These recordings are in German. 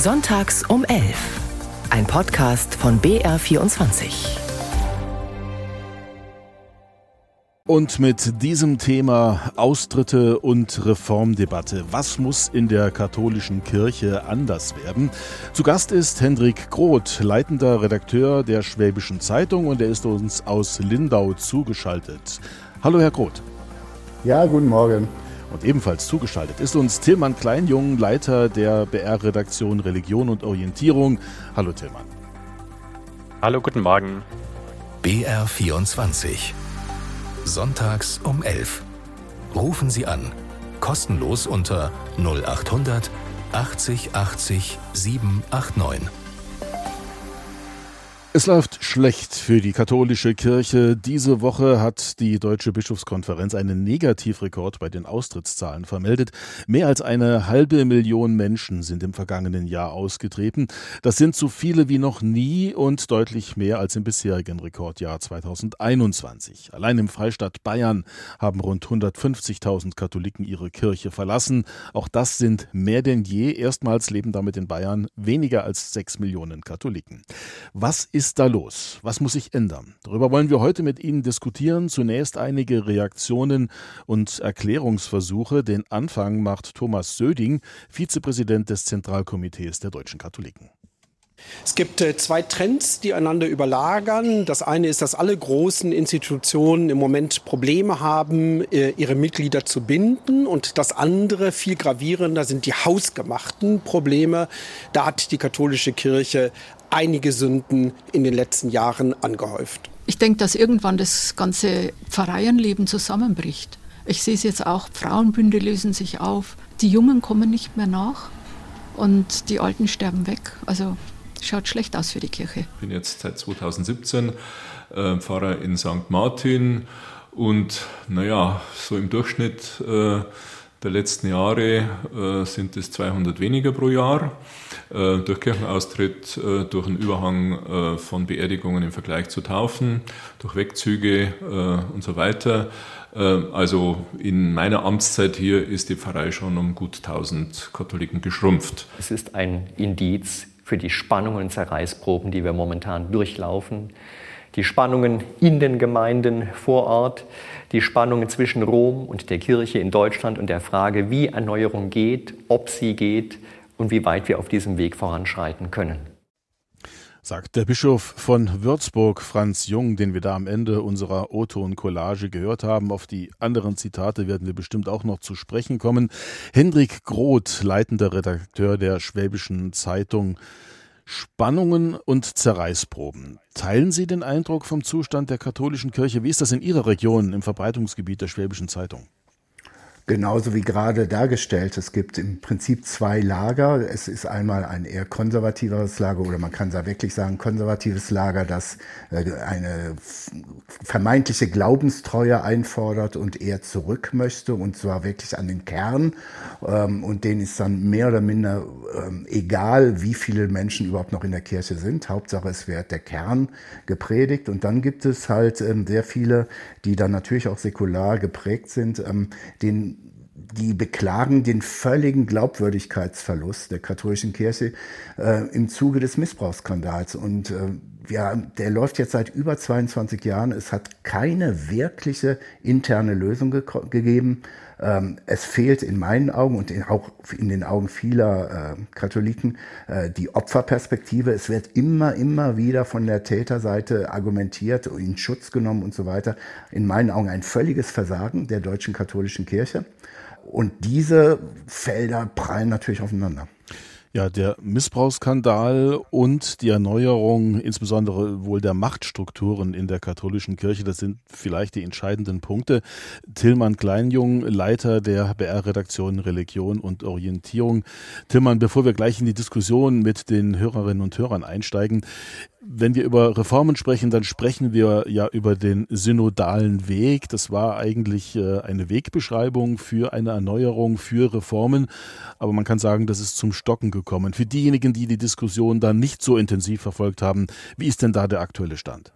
Sonntags um 11. Ein Podcast von BR24. Und mit diesem Thema Austritte und Reformdebatte. Was muss in der katholischen Kirche anders werden? Zu Gast ist Hendrik Groth, leitender Redakteur der Schwäbischen Zeitung und er ist uns aus Lindau zugeschaltet. Hallo, Herr Groth. Ja, guten Morgen. Und ebenfalls zugeschaltet ist uns Tillmann Kleinjung, Leiter der BR-Redaktion Religion und Orientierung. Hallo Tillmann. Hallo, guten Morgen. BR24. Sonntags um 11. Rufen Sie an. Kostenlos unter 0800 80 80 789. Es läuft schlecht für die katholische Kirche. Diese Woche hat die Deutsche Bischofskonferenz einen Negativrekord bei den Austrittszahlen vermeldet. Mehr als eine halbe Million Menschen sind im vergangenen Jahr ausgetreten. Das sind so viele wie noch nie und deutlich mehr als im bisherigen Rekordjahr 2021. Allein im Freistaat Bayern haben rund 150.000 Katholiken ihre Kirche verlassen. Auch das sind mehr denn je. Erstmals leben damit in Bayern weniger als sechs Millionen Katholiken. Was ist da los? Was muss sich ändern? Darüber wollen wir heute mit Ihnen diskutieren. Zunächst einige Reaktionen und Erklärungsversuche. Den Anfang macht Thomas Söding, Vizepräsident des Zentralkomitees der deutschen Katholiken. Es gibt äh, zwei Trends, die einander überlagern. Das eine ist, dass alle großen Institutionen im Moment Probleme haben, äh, ihre Mitglieder zu binden. Und das andere, viel gravierender, sind die hausgemachten Probleme. Da hat die katholische Kirche einige Sünden in den letzten Jahren angehäuft. Ich denke, dass irgendwann das ganze Pfarreienleben zusammenbricht. Ich sehe es jetzt auch, Frauenbünde lösen sich auf, die Jungen kommen nicht mehr nach und die Alten sterben weg. Also schaut schlecht aus für die Kirche. Ich bin jetzt seit 2017 äh, Pfarrer in St. Martin und naja, so im Durchschnitt äh, der letzten Jahre äh, sind es 200 weniger pro Jahr. Äh, durch Kirchenaustritt, äh, durch einen Überhang äh, von Beerdigungen im Vergleich zu Taufen, durch Wegzüge äh, und so weiter. Äh, also in meiner Amtszeit hier ist die Pfarrei schon um gut 1000 Katholiken geschrumpft. Es ist ein Indiz für die Spannungen und Zerreißproben, die wir momentan durchlaufen die Spannungen in den Gemeinden vor Ort, die Spannungen zwischen Rom und der Kirche in Deutschland und der Frage, wie Erneuerung geht, ob sie geht und wie weit wir auf diesem Weg voranschreiten können. Sagt der Bischof von Würzburg, Franz Jung, den wir da am Ende unserer O-Ton-Collage gehört haben. Auf die anderen Zitate werden wir bestimmt auch noch zu sprechen kommen. Hendrik Groth, leitender Redakteur der Schwäbischen Zeitung, Spannungen und Zerreißproben. Teilen Sie den Eindruck vom Zustand der katholischen Kirche? Wie ist das in Ihrer Region im Verbreitungsgebiet der Schwäbischen Zeitung? Genauso wie gerade dargestellt, es gibt im Prinzip zwei Lager. Es ist einmal ein eher konservativeres Lager oder man kann da wirklich sagen konservatives Lager, das äh, eine vermeintliche Glaubenstreue einfordert und eher zurück möchte und zwar wirklich an den Kern. Ähm, und denen ist dann mehr oder minder ähm, egal, wie viele Menschen überhaupt noch in der Kirche sind. Hauptsache es wird der Kern gepredigt. Und dann gibt es halt ähm, sehr viele, die dann natürlich auch säkular geprägt sind, den die beklagen den völligen Glaubwürdigkeitsverlust der katholischen Kirche äh, im Zuge des Missbrauchsskandals. Und äh, ja, der läuft jetzt seit über 22 Jahren. Es hat keine wirkliche interne Lösung ge gegeben. Ähm, es fehlt in meinen Augen und in, auch in den Augen vieler äh, Katholiken äh, die Opferperspektive. Es wird immer, immer wieder von der Täterseite argumentiert, in Schutz genommen und so weiter. In meinen Augen ein völliges Versagen der deutschen katholischen Kirche. Und diese Felder prallen natürlich aufeinander. Ja, der Missbrauchsskandal und die Erneuerung insbesondere wohl der Machtstrukturen in der katholischen Kirche, das sind vielleicht die entscheidenden Punkte. Tillmann Kleinjung, Leiter der BR-Redaktion Religion und Orientierung. Tillmann, bevor wir gleich in die Diskussion mit den Hörerinnen und Hörern einsteigen, wenn wir über Reformen sprechen, dann sprechen wir ja über den synodalen Weg. Das war eigentlich äh, eine Wegbeschreibung für eine Erneuerung, für Reformen. Aber man kann sagen, das ist zum Stocken gekommen. Für diejenigen, die die Diskussion dann nicht so intensiv verfolgt haben, wie ist denn da der aktuelle Stand?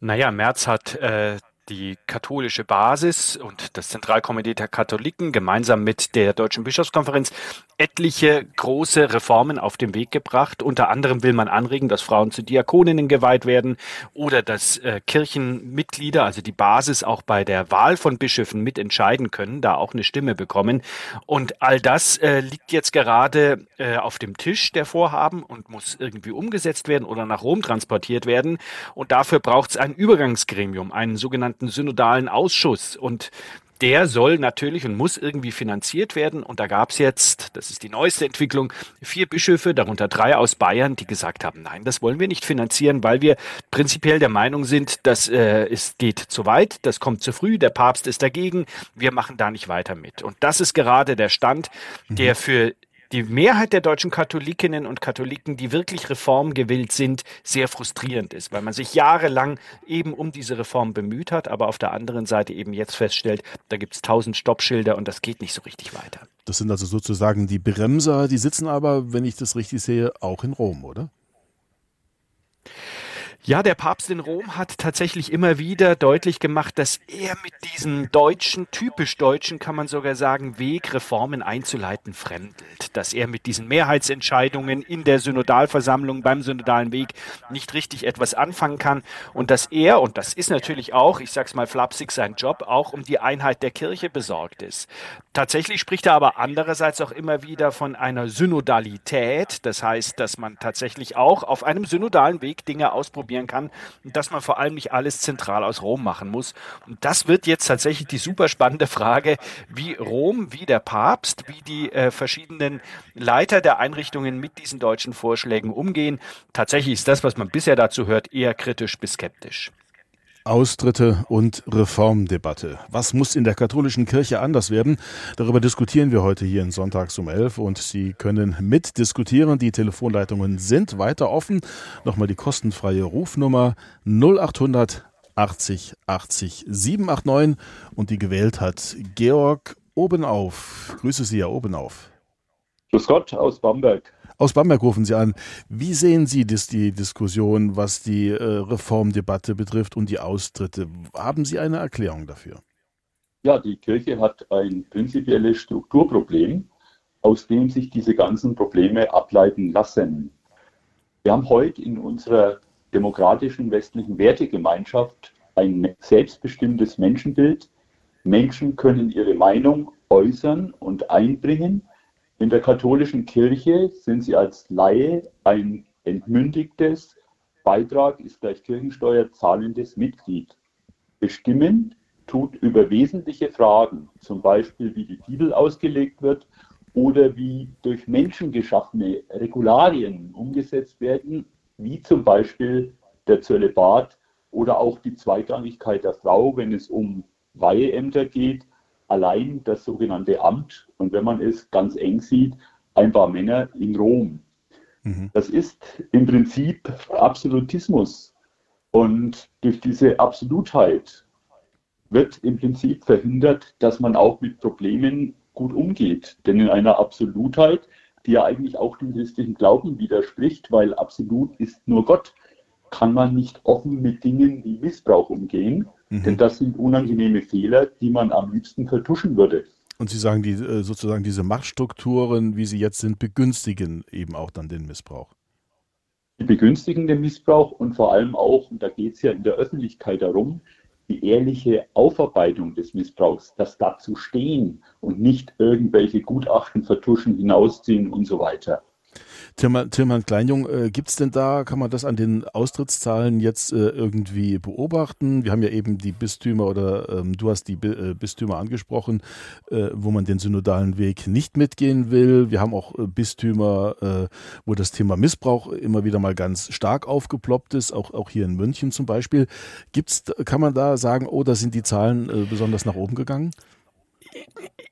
Naja, Merz hat äh, die katholische Basis und das Zentralkomitee der Katholiken gemeinsam mit der Deutschen Bischofskonferenz etliche große Reformen auf den Weg gebracht. Unter anderem will man anregen, dass Frauen zu Diakoninnen geweiht werden oder dass äh, Kirchenmitglieder, also die Basis, auch bei der Wahl von Bischöfen mitentscheiden können, da auch eine Stimme bekommen. Und all das äh, liegt jetzt gerade äh, auf dem Tisch der Vorhaben und muss irgendwie umgesetzt werden oder nach Rom transportiert werden. Und dafür braucht es ein Übergangsgremium, einen sogenannten synodalen Ausschuss. Und der soll natürlich und muss irgendwie finanziert werden. Und da gab es jetzt, das ist die neueste Entwicklung, vier Bischöfe, darunter drei aus Bayern, die gesagt haben, nein, das wollen wir nicht finanzieren, weil wir prinzipiell der Meinung sind, das äh, es geht zu weit, das kommt zu früh, der Papst ist dagegen, wir machen da nicht weiter mit. Und das ist gerade der Stand, der mhm. für die Mehrheit der deutschen Katholikinnen und Katholiken, die wirklich reformgewillt sind, sehr frustrierend ist, weil man sich jahrelang eben um diese Reform bemüht hat, aber auf der anderen Seite eben jetzt feststellt, da gibt es tausend Stoppschilder und das geht nicht so richtig weiter. Das sind also sozusagen die Bremser, die sitzen aber, wenn ich das richtig sehe, auch in Rom, oder? Ja, der Papst in Rom hat tatsächlich immer wieder deutlich gemacht, dass er mit diesem deutschen, typisch deutschen, kann man sogar sagen, Weg, Reformen einzuleiten, fremdelt. Dass er mit diesen Mehrheitsentscheidungen in der Synodalversammlung beim synodalen Weg nicht richtig etwas anfangen kann und dass er, und das ist natürlich auch, ich sag's mal flapsig, sein Job, auch um die Einheit der Kirche besorgt ist. Tatsächlich spricht er aber andererseits auch immer wieder von einer Synodalität. Das heißt, dass man tatsächlich auch auf einem synodalen Weg Dinge ausprobieren kann und dass man vor allem nicht alles zentral aus Rom machen muss. Und das wird jetzt tatsächlich die super spannende Frage, wie Rom, wie der Papst, wie die äh, verschiedenen Leiter der Einrichtungen mit diesen deutschen Vorschlägen umgehen. Tatsächlich ist das, was man bisher dazu hört, eher kritisch bis skeptisch. Austritte und Reformdebatte. Was muss in der katholischen Kirche anders werden? Darüber diskutieren wir heute hier in Sonntags um 11 und Sie können mitdiskutieren. Die Telefonleitungen sind weiter offen. Nochmal die kostenfreie Rufnummer 0800 80 80 789 und die gewählt hat Georg Obenauf. Grüße Sie, Herr Obenauf. Grüß Gott aus Bamberg. Aus Bamberg rufen Sie an. Wie sehen Sie das, die Diskussion, was die äh, Reformdebatte betrifft und die Austritte? Haben Sie eine Erklärung dafür? Ja, die Kirche hat ein prinzipielles Strukturproblem, aus dem sich diese ganzen Probleme ableiten lassen. Wir haben heute in unserer demokratischen westlichen Wertegemeinschaft ein selbstbestimmtes Menschenbild. Menschen können ihre Meinung äußern und einbringen in der katholischen Kirche sind sie als Laie ein entmündigtes, Beitrag ist gleich Kirchensteuer zahlendes Mitglied. Bestimmen tut über wesentliche Fragen, zum Beispiel wie die Bibel ausgelegt wird oder wie durch Menschen geschaffene Regularien umgesetzt werden, wie zum Beispiel der Zölibat oder auch die Zweitrangigkeit der Frau, wenn es um Weiheämter geht allein das sogenannte Amt und wenn man es ganz eng sieht, ein paar Männer in Rom. Mhm. Das ist im Prinzip Absolutismus. Und durch diese Absolutheit wird im Prinzip verhindert, dass man auch mit Problemen gut umgeht. Denn in einer Absolutheit, die ja eigentlich auch dem christlichen Glauben widerspricht, weil absolut ist nur Gott, kann man nicht offen mit Dingen wie Missbrauch umgehen. Mhm. Denn das sind unangenehme Fehler, die man am liebsten vertuschen würde. Und Sie sagen, die, äh, sozusagen diese Machtstrukturen, wie sie jetzt sind, begünstigen eben auch dann den Missbrauch. Die begünstigen den Missbrauch und vor allem auch, und da geht es ja in der Öffentlichkeit darum, die ehrliche Aufarbeitung des Missbrauchs, das dazu stehen und nicht irgendwelche Gutachten vertuschen, hinausziehen und so weiter. Tilman, Tilman Kleinjung, äh, gibt es denn da, kann man das an den Austrittszahlen jetzt äh, irgendwie beobachten? Wir haben ja eben die Bistümer oder ähm, du hast die äh, Bistümer angesprochen, äh, wo man den synodalen Weg nicht mitgehen will. Wir haben auch äh, Bistümer, äh, wo das Thema Missbrauch immer wieder mal ganz stark aufgeploppt ist, auch, auch hier in München zum Beispiel. Gibt's, kann man da sagen, oh, da sind die Zahlen besonders nach oben gegangen?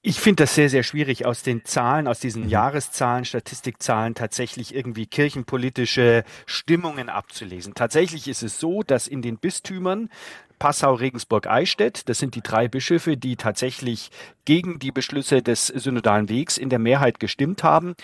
Ich finde das sehr, sehr schwierig, aus den Zahlen, aus diesen mhm. Jahreszahlen, Statistikzahlen tatsächlich irgendwie kirchenpolitische Stimmungen abzulesen. Tatsächlich ist es so, dass in den Bistümern Passau, Regensburg, Eichstätt. Das sind die drei Bischöfe, die tatsächlich gegen die Beschlüsse des synodalen Wegs in der Mehrheit gestimmt haben.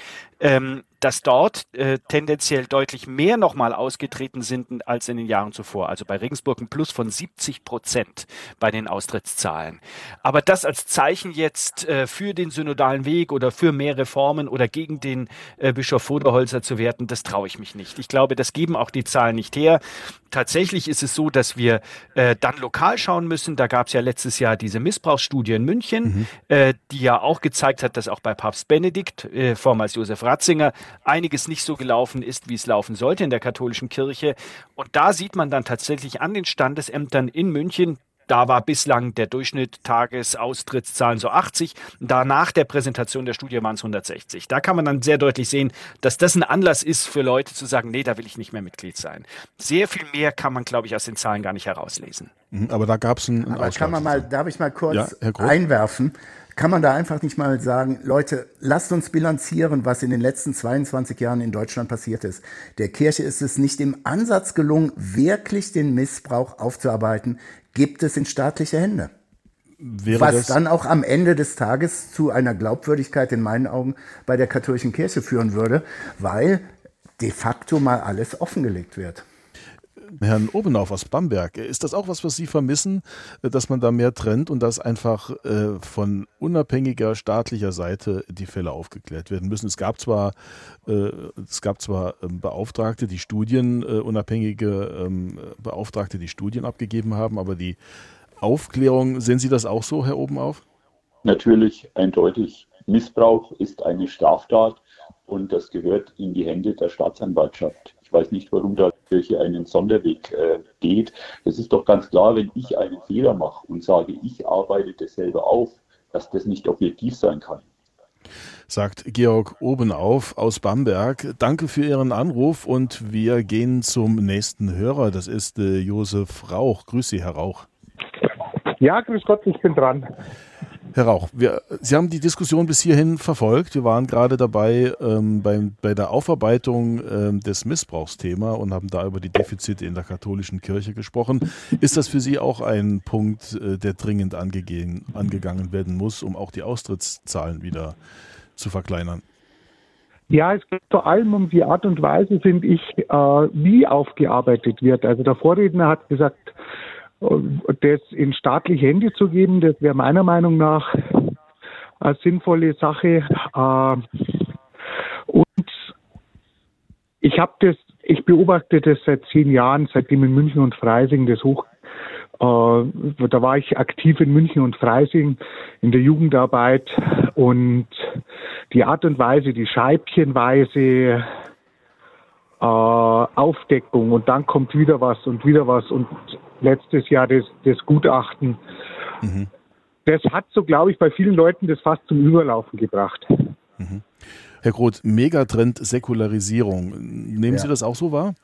Ähm, dass dort äh, tendenziell deutlich mehr nochmal ausgetreten sind als in den Jahren zuvor. Also bei Regensburg ein Plus von 70 Prozent bei den Austrittszahlen. Aber das als Zeichen jetzt äh, für den synodalen Weg oder für mehr Reformen oder gegen den äh, Bischof Voderholzer zu werten, das traue ich mich nicht. Ich glaube, das geben auch die Zahlen nicht her. Tatsächlich ist es so, dass wir äh, dann lokal schauen müssen. Da gab es ja letztes Jahr diese Missbrauchsstudie in München, mhm. äh, die ja auch gezeigt hat, dass auch bei Papst Benedikt, äh, vormals Josef Ratzinger, einiges nicht so gelaufen ist, wie es laufen sollte in der katholischen Kirche. Und da sieht man dann tatsächlich an den Standesämtern in München, da war bislang der Durchschnitt Tagesaustrittszahlen so 80. Danach der Präsentation der Studie waren es 160. Da kann man dann sehr deutlich sehen, dass das ein Anlass ist für Leute zu sagen, nee, da will ich nicht mehr Mitglied sein. Sehr viel mehr kann man, glaube ich, aus den Zahlen gar nicht herauslesen. Mhm, aber da gab es einen, einen Aber kann man mal, darf ich mal kurz ja, einwerfen? Kann man da einfach nicht mal sagen, Leute, lasst uns bilanzieren, was in den letzten 22 Jahren in Deutschland passiert ist. Der Kirche ist es nicht im Ansatz gelungen, wirklich den Missbrauch aufzuarbeiten, gibt es in staatliche Hände. Wäre was dann auch am Ende des Tages zu einer Glaubwürdigkeit in meinen Augen bei der katholischen Kirche führen würde, weil de facto mal alles offengelegt wird. Herrn Obenauf aus Bamberg. Ist das auch was, was Sie vermissen, dass man da mehr trennt und dass einfach äh, von unabhängiger staatlicher Seite die Fälle aufgeklärt werden müssen? Es gab zwar, äh, es gab zwar ähm, Beauftragte, die Studien, äh, unabhängige ähm, Beauftragte, die Studien abgegeben haben, aber die Aufklärung, sehen Sie das auch so, Herr Obenauf? Natürlich, eindeutig. Missbrauch ist eine Straftat und das gehört in die Hände der Staatsanwaltschaft. Ich weiß nicht, warum da die Kirche einen Sonderweg äh, geht. Es ist doch ganz klar, wenn ich einen Fehler mache und sage, ich arbeite das selber auf, dass das nicht objektiv sein kann sagt Georg Obenauf aus Bamberg. Danke für Ihren Anruf und wir gehen zum nächsten Hörer. Das ist äh, Josef Rauch. Grüß Sie, Herr Rauch. Ja, grüß Gott, ich bin dran. Herr Rauch, wir, Sie haben die Diskussion bis hierhin verfolgt. Wir waren gerade dabei ähm, beim, bei der Aufarbeitung ähm, des Missbrauchsthema und haben da über die Defizite in der katholischen Kirche gesprochen. Ist das für Sie auch ein Punkt, äh, der dringend angegehen, angegangen werden muss, um auch die Austrittszahlen wieder zu verkleinern? Ja, es geht vor allem um die Art und Weise, finde ich, äh, wie aufgearbeitet wird. Also der Vorredner hat gesagt, das in staatliche Hände zu geben, das wäre meiner Meinung nach eine sinnvolle Sache. Äh, und ich habe das, ich beobachte das seit zehn Jahren, seitdem in München und Freising das hoch äh, da war ich aktiv in München und Freising in der Jugendarbeit und die Art und Weise, die scheibchenweise äh, Aufdeckung und dann kommt wieder was und wieder was und letztes Jahr das, das Gutachten. Mhm. Das hat so, glaube ich, bei vielen Leuten das fast zum Überlaufen gebracht. Mhm. Herr Groth, Megatrend Säkularisierung. Nehmen ja. Sie das auch so wahr?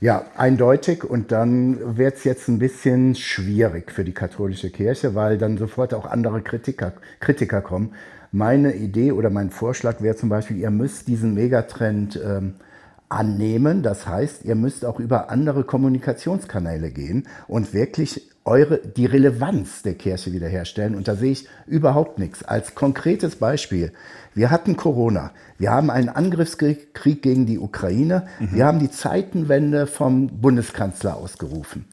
Ja, eindeutig. Und dann wird es jetzt ein bisschen schwierig für die katholische Kirche, weil dann sofort auch andere Kritiker, Kritiker kommen. Meine Idee oder mein Vorschlag wäre zum Beispiel, ihr müsst diesen Megatrend ähm, annehmen. Das heißt, ihr müsst auch über andere Kommunikationskanäle gehen und wirklich eure, die Relevanz der Kirche wiederherstellen. Und da sehe ich überhaupt nichts. Als konkretes Beispiel. Wir hatten Corona. Wir haben einen Angriffskrieg gegen die Ukraine. Mhm. Wir haben die Zeitenwende vom Bundeskanzler ausgerufen.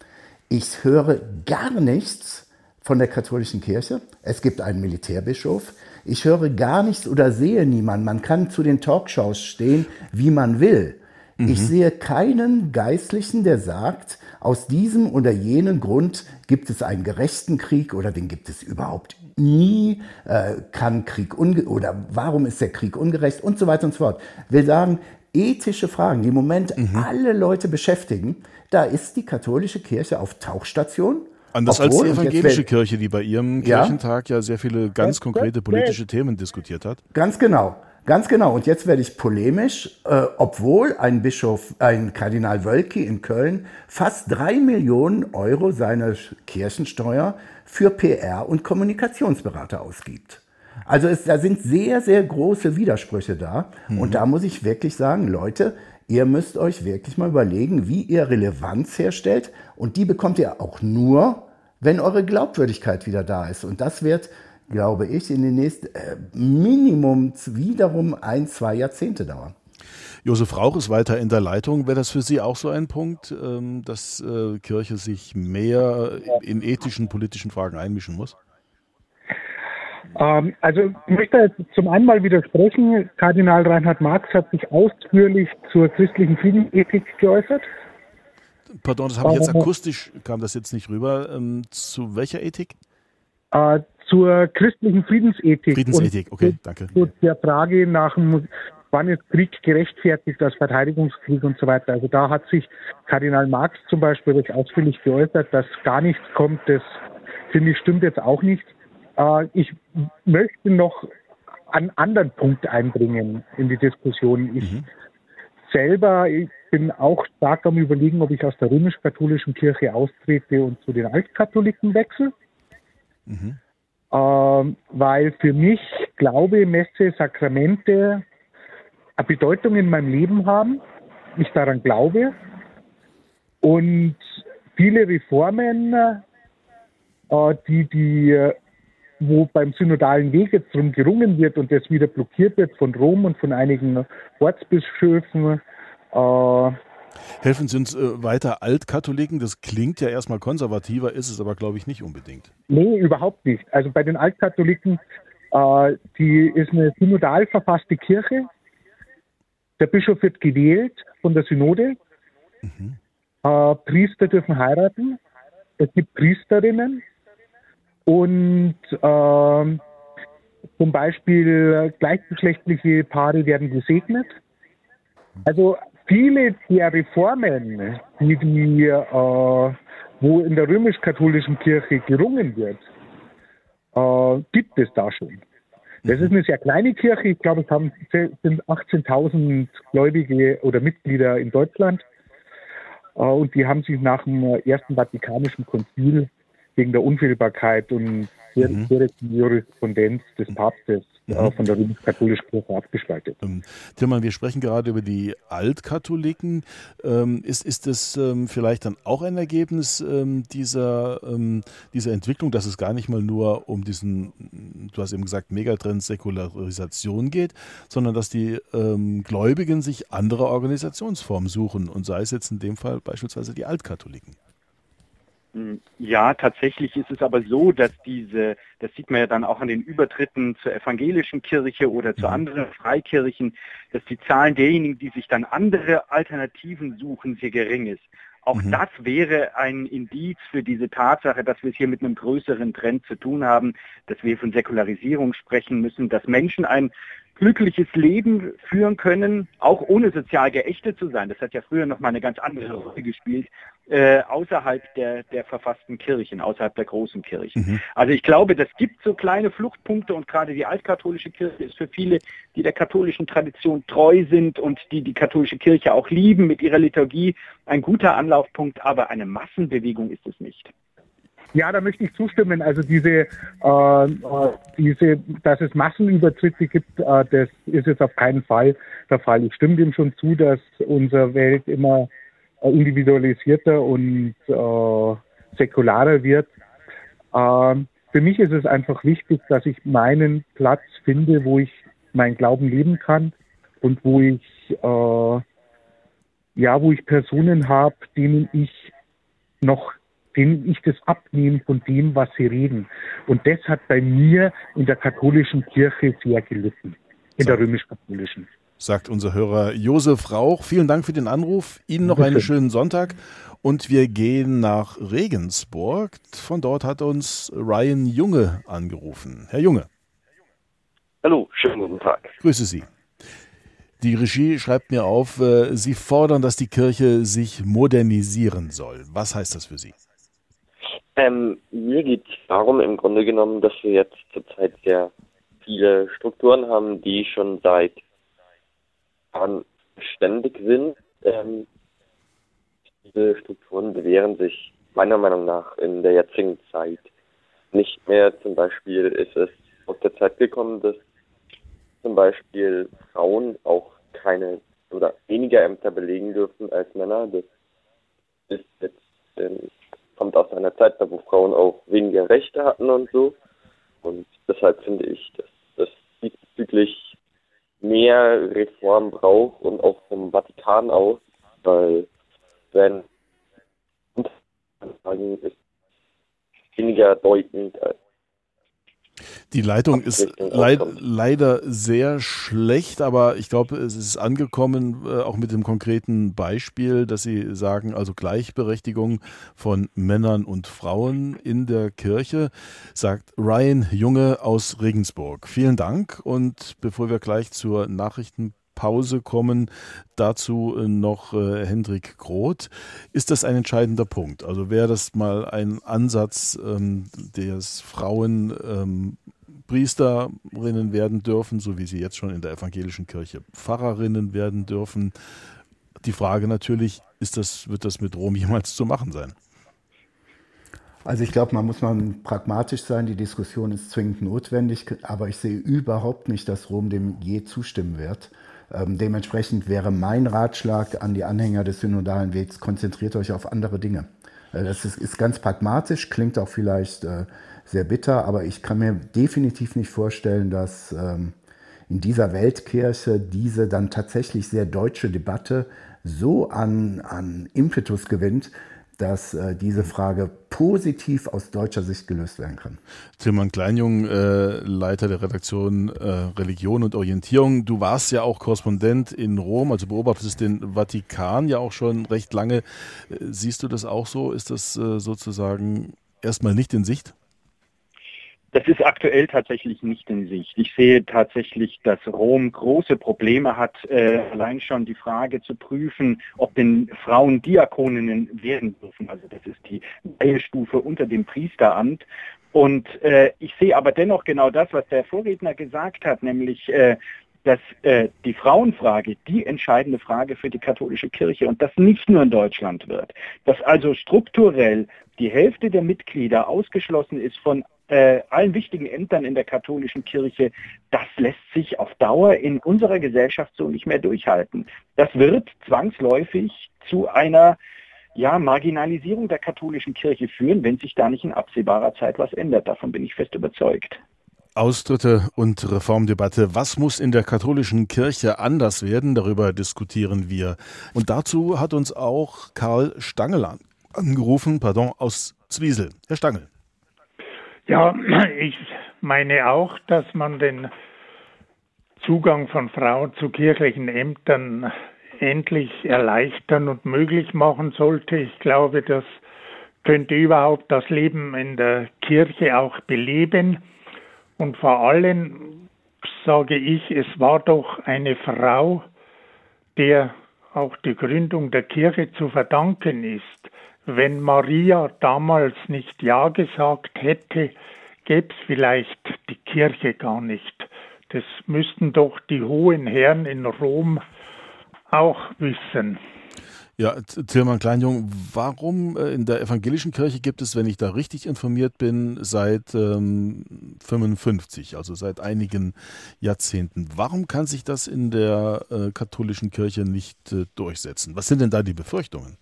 Ich höre gar nichts von der katholischen Kirche. Es gibt einen Militärbischof. Ich höre gar nichts oder sehe niemanden. Man kann zu den Talkshows stehen, wie man will. Mhm. Ich sehe keinen Geistlichen, der sagt, aus diesem oder jenen Grund gibt es einen gerechten Krieg oder den gibt es überhaupt nie, äh, kann Krieg unge oder warum ist der Krieg ungerecht und so weiter und so fort. Wir sagen, ethische Fragen, die im Moment mhm. alle Leute beschäftigen, da ist die katholische Kirche auf Tauchstation. Anders Obwohl, als die evangelische Kirche, die bei ihrem ja, Kirchentag ja sehr viele ganz konkrete politische Themen diskutiert hat. Ganz genau. Ganz genau. Und jetzt werde ich polemisch, äh, obwohl ein Bischof, ein Kardinal Wölki in Köln fast drei Millionen Euro seiner Kirchensteuer für PR und Kommunikationsberater ausgibt. Also es, da sind sehr, sehr große Widersprüche da. Mhm. Und da muss ich wirklich sagen, Leute, ihr müsst euch wirklich mal überlegen, wie ihr Relevanz herstellt. Und die bekommt ihr auch nur, wenn eure Glaubwürdigkeit wieder da ist. Und das wird glaube ich, in den nächsten äh, Minimum wiederum ein, zwei Jahrzehnte dauern. Josef Rauch ist weiter in der Leitung. Wäre das für Sie auch so ein Punkt, ähm, dass äh, Kirche sich mehr in ethischen, politischen Fragen einmischen muss? Ähm, also ich möchte jetzt zum einen mal widersprechen. Kardinal Reinhard Marx hat sich ausführlich zur christlichen Friedensethik geäußert. Pardon, das habe ich jetzt akustisch, kam das jetzt nicht rüber. Ähm, zu welcher Ethik? Zur christlichen Friedensethik. Friedensethik, okay, danke. Zu der Frage nach dem, wann ist Krieg gerechtfertigt als Verteidigungskrieg und so weiter. Also da hat sich Kardinal Marx zum Beispiel recht ausführlich geäußert, dass gar nichts kommt. Das finde ich stimmt jetzt auch nicht. Äh, ich möchte noch einen anderen Punkt einbringen in die Diskussion. Ich mhm. selber ich bin auch stark am Überlegen, ob ich aus der römisch-katholischen Kirche austrete und zu den Altkatholiken wechsle. Mhm. Ähm, weil für mich Glaube, Messe, Sakramente eine Bedeutung in meinem Leben haben, ich daran glaube. Und viele Reformen, äh, die, die, wo beim synodalen Weg jetzt drum gerungen wird und das wieder blockiert wird von Rom und von einigen Ortsbischöfen, äh, Helfen Sie uns äh, weiter Altkatholiken. Das klingt ja erstmal konservativer, ist es aber, glaube ich, nicht unbedingt. Nee, überhaupt nicht. Also bei den Altkatholiken, äh, die ist eine synodal verfasste Kirche. Der Bischof wird gewählt von der Synode. Mhm. Äh, Priester dürfen heiraten. Es gibt Priesterinnen. Und äh, zum Beispiel gleichgeschlechtliche Paare werden gesegnet. Also viele der Reformen, die, die äh, wo in der römisch-katholischen Kirche gerungen wird, äh, gibt es da schon. Das ist eine sehr kleine Kirche. Ich glaube, es haben, sind 18.000 Gläubige oder Mitglieder in Deutschland. Äh, und die haben sich nach dem Ersten Vatikanischen Konzil wegen der Unfehlbarkeit und mhm. direkten Jurisprudenz des Papstes mhm. äh, von der römisch-katholischen Kirche abgespaltet. Ähm, Tillmann, wir sprechen gerade über die Altkatholiken. Ähm, ist, ist das ähm, vielleicht dann auch ein Ergebnis ähm, dieser, ähm, dieser Entwicklung, dass es gar nicht mal nur um diesen, du hast eben gesagt, Megatrend Säkularisation geht, sondern dass die ähm, Gläubigen sich andere Organisationsformen suchen und sei es jetzt in dem Fall beispielsweise die Altkatholiken? Hm, ja, tatsächlich ist es aber so, dass diese, das sieht man ja dann auch an den Übertritten zur evangelischen Kirche oder zu mhm. anderen Freikirchen, dass die Zahlen derjenigen, die sich dann andere Alternativen suchen, sehr gering ist. Auch mhm. das wäre ein Indiz für diese Tatsache, dass wir es hier mit einem größeren Trend zu tun haben, dass wir von Säkularisierung sprechen müssen, dass Menschen ein glückliches Leben führen können, auch ohne sozial geächtet zu sein. Das hat ja früher noch mal eine ganz andere Rolle gespielt, äh, außerhalb der, der verfassten Kirchen, außerhalb der großen Kirchen. Mhm. Also ich glaube, das gibt so kleine Fluchtpunkte und gerade die altkatholische Kirche ist für viele, die der katholischen Tradition treu sind und die die katholische Kirche auch lieben mit ihrer Liturgie, ein guter Anlaufpunkt, aber eine Massenbewegung ist es nicht. Ja, da möchte ich zustimmen. Also diese, äh, äh, diese, dass es Massenübertritte gibt, äh, das ist jetzt auf keinen Fall der Fall. Ich stimme dem schon zu, dass unsere Welt immer äh, individualisierter und äh, säkularer wird. Ähm, für mich ist es einfach wichtig, dass ich meinen Platz finde, wo ich meinen Glauben leben kann und wo ich äh, ja, wo ich Personen habe, denen ich noch denen ich das abnehme von dem, was sie reden. Und das hat bei mir in der katholischen Kirche sehr gelitten, in der römisch-katholischen. Sagt unser Hörer Josef Rauch. Vielen Dank für den Anruf. Ihnen noch einen schönen Sonntag. Und wir gehen nach Regensburg. Von dort hat uns Ryan Junge angerufen. Herr Junge. Hallo, schönen guten Tag. Grüße Sie. Die Regie schreibt mir auf, äh, Sie fordern, dass die Kirche sich modernisieren soll. Was heißt das für Sie? Ähm, mir geht es darum, im Grunde genommen, dass wir jetzt zurzeit sehr viele Strukturen haben, die schon seit Jahren ständig sind. Ähm, diese Strukturen bewähren sich meiner Meinung nach in der jetzigen Zeit nicht mehr. Zum Beispiel ist es aus der Zeit gekommen, dass zum Beispiel Frauen auch keine oder weniger Ämter belegen dürfen als Männer. Das ist jetzt ähm, kommt aus einer Zeit, wo Frauen auch weniger Rechte hatten und so. Und deshalb finde ich, dass das diesbezüglich mehr Reform braucht und auch vom Vatikan aus, weil wenn ist weniger deutend als die Leitung ist leid, leider sehr schlecht, aber ich glaube, es ist angekommen, äh, auch mit dem konkreten Beispiel, dass Sie sagen, also Gleichberechtigung von Männern und Frauen in der Kirche, sagt Ryan Junge aus Regensburg. Vielen Dank und bevor wir gleich zur Nachrichten Pause kommen. Dazu äh, noch äh, Hendrik Groth. Ist das ein entscheidender Punkt? Also wäre das mal ein Ansatz, ähm, des Frauen ähm, Priesterinnen werden dürfen, so wie sie jetzt schon in der evangelischen Kirche Pfarrerinnen werden dürfen. Die Frage natürlich, ist das, wird das mit Rom jemals zu machen sein? Also ich glaube, man muss mal pragmatisch sein. Die Diskussion ist zwingend notwendig, aber ich sehe überhaupt nicht, dass Rom dem je zustimmen wird. Ähm, dementsprechend wäre mein Ratschlag an die Anhänger des synodalen Wegs, konzentriert euch auf andere Dinge. Äh, das ist, ist, ganz pragmatisch, klingt auch vielleicht äh, sehr bitter, aber ich kann mir definitiv nicht vorstellen, dass ähm, in dieser Weltkirche diese dann tatsächlich sehr deutsche Debatte so an, an Impetus gewinnt, dass äh, diese Frage positiv aus deutscher Sicht gelöst werden kann. Tilman Kleinjung, äh, Leiter der Redaktion äh, Religion und Orientierung. Du warst ja auch Korrespondent in Rom, also beobachtest den Vatikan ja auch schon recht lange. Äh, siehst du das auch so? Ist das äh, sozusagen erstmal nicht in Sicht? Das ist aktuell tatsächlich nicht in Sicht. Ich sehe tatsächlich, dass Rom große Probleme hat, äh, allein schon die Frage zu prüfen, ob denn Frauen Diakoninnen werden dürfen. Also das ist die Ehestufe unter dem Priesteramt. Und äh, ich sehe aber dennoch genau das, was der Vorredner gesagt hat, nämlich äh, dass äh, die Frauenfrage die entscheidende Frage für die katholische Kirche und das nicht nur in Deutschland wird. Dass also strukturell die Hälfte der Mitglieder ausgeschlossen ist von äh, allen wichtigen Ämtern in der katholischen Kirche, das lässt sich auf Dauer in unserer Gesellschaft so nicht mehr durchhalten. Das wird zwangsläufig zu einer ja, Marginalisierung der katholischen Kirche führen, wenn sich da nicht in absehbarer Zeit was ändert. Davon bin ich fest überzeugt. Austritte und Reformdebatte. Was muss in der katholischen Kirche anders werden? Darüber diskutieren wir. Und dazu hat uns auch Karl Stangel angerufen, pardon, aus Zwiesel. Herr Stangel. Ja, ich meine auch, dass man den Zugang von Frauen zu kirchlichen Ämtern endlich erleichtern und möglich machen sollte. Ich glaube, das könnte überhaupt das Leben in der Kirche auch beleben. Und vor allem sage ich, es war doch eine Frau, der auch die Gründung der Kirche zu verdanken ist. Wenn Maria damals nicht Ja gesagt hätte, gäbe es vielleicht die Kirche gar nicht. Das müssten doch die hohen Herren in Rom auch wissen. Ja, Tilman Kleinjung, warum äh, in der evangelischen Kirche gibt es, wenn ich da richtig informiert bin, seit ähm, 55, also seit einigen Jahrzehnten, warum kann sich das in der äh, katholischen Kirche nicht äh, durchsetzen? Was sind denn da die Befürchtungen?